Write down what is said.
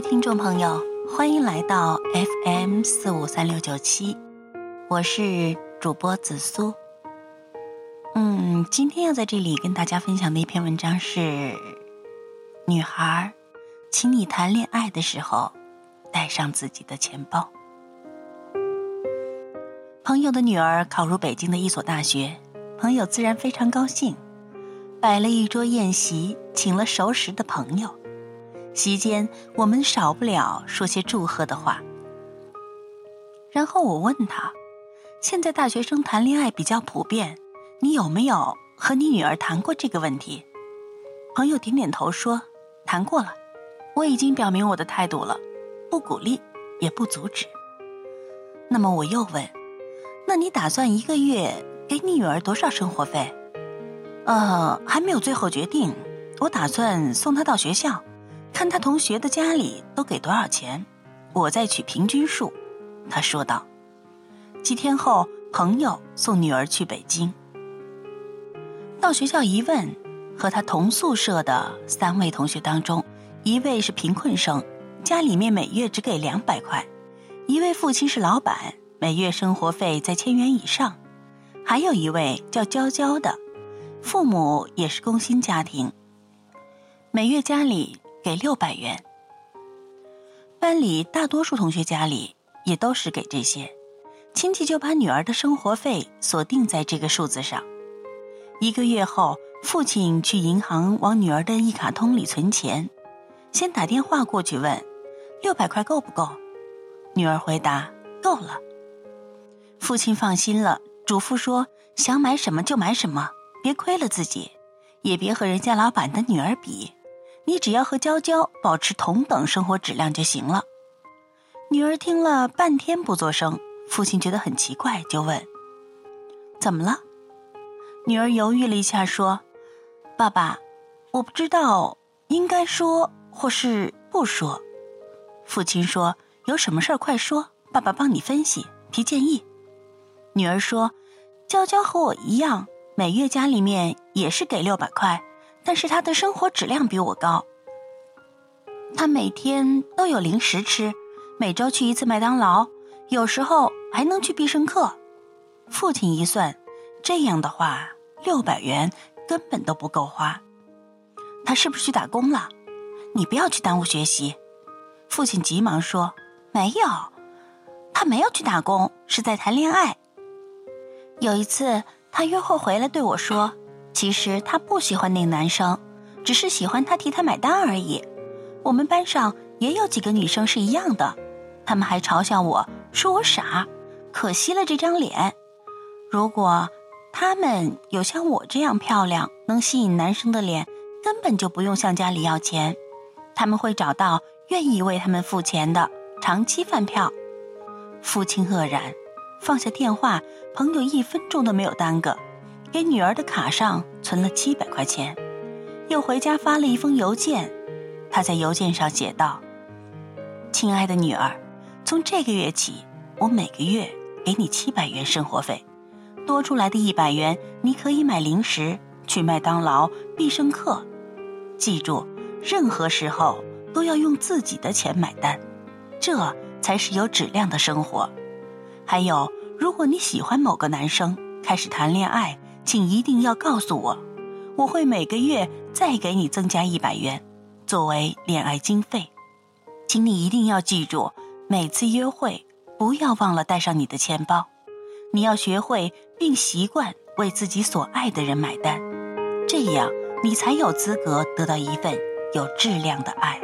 听众朋友，欢迎来到 FM 四五三六九七，我是主播紫苏。嗯，今天要在这里跟大家分享的一篇文章是：女孩，请你谈恋爱的时候带上自己的钱包。朋友的女儿考入北京的一所大学，朋友自然非常高兴，摆了一桌宴席，请了熟识的朋友。席间，我们少不了说些祝贺的话。然后我问他：“现在大学生谈恋爱比较普遍，你有没有和你女儿谈过这个问题？”朋友点点头说：“谈过了，我已经表明我的态度了，不鼓励，也不阻止。”那么我又问：“那你打算一个月给你女儿多少生活费？”“呃，还没有最后决定，我打算送她到学校。”看他同学的家里都给多少钱，我再取平均数。他说道。几天后，朋友送女儿去北京。到学校一问，和他同宿舍的三位同学当中，一位是贫困生，家里面每月只给两百块；一位父亲是老板，每月生活费在千元以上；还有一位叫娇娇的，父母也是工薪家庭，每月家里。给六百元。班里大多数同学家里也都是给这些，亲戚就把女儿的生活费锁定在这个数字上。一个月后，父亲去银行往女儿的一卡通里存钱，先打电话过去问：“六百块够不够？”女儿回答：“够了。”父亲放心了，嘱咐说：“想买什么就买什么，别亏了自己，也别和人家老板的女儿比。”你只要和娇娇保持同等生活质量就行了。女儿听了半天不作声，父亲觉得很奇怪，就问：“怎么了？”女儿犹豫了一下，说：“爸爸，我不知道应该说或是不说。”父亲说：“有什么事儿快说，爸爸帮你分析提建议。”女儿说：“娇娇和我一样，每月家里面也是给六百块。”但是他的生活质量比我高，他每天都有零食吃，每周去一次麦当劳，有时候还能去必胜客。父亲一算，这样的话六百元根本都不够花。他是不是去打工了？你不要去耽误学习。父亲急忙说：“没有，他没有去打工，是在谈恋爱。有一次他约会回来对我说。”其实他不喜欢那个男生，只是喜欢他替他买单而已。我们班上也有几个女生是一样的，他们还嘲笑我说我傻，可惜了这张脸。如果他们有像我这样漂亮、能吸引男生的脸，根本就不用向家里要钱，他们会找到愿意为他们付钱的，长期饭票。父亲愕然，放下电话，朋友一分钟都没有耽搁。给女儿的卡上存了七百块钱，又回家发了一封邮件。他在邮件上写道：“亲爱的女儿，从这个月起，我每个月给你七百元生活费，多出来的一百元你可以买零食，去麦当劳、必胜客。记住，任何时候都要用自己的钱买单，这才是有质量的生活。还有，如果你喜欢某个男生，开始谈恋爱。”请一定要告诉我，我会每个月再给你增加一百元，作为恋爱经费。请你一定要记住，每次约会不要忘了带上你的钱包。你要学会并习惯为自己所爱的人买单，这样你才有资格得到一份有质量的爱。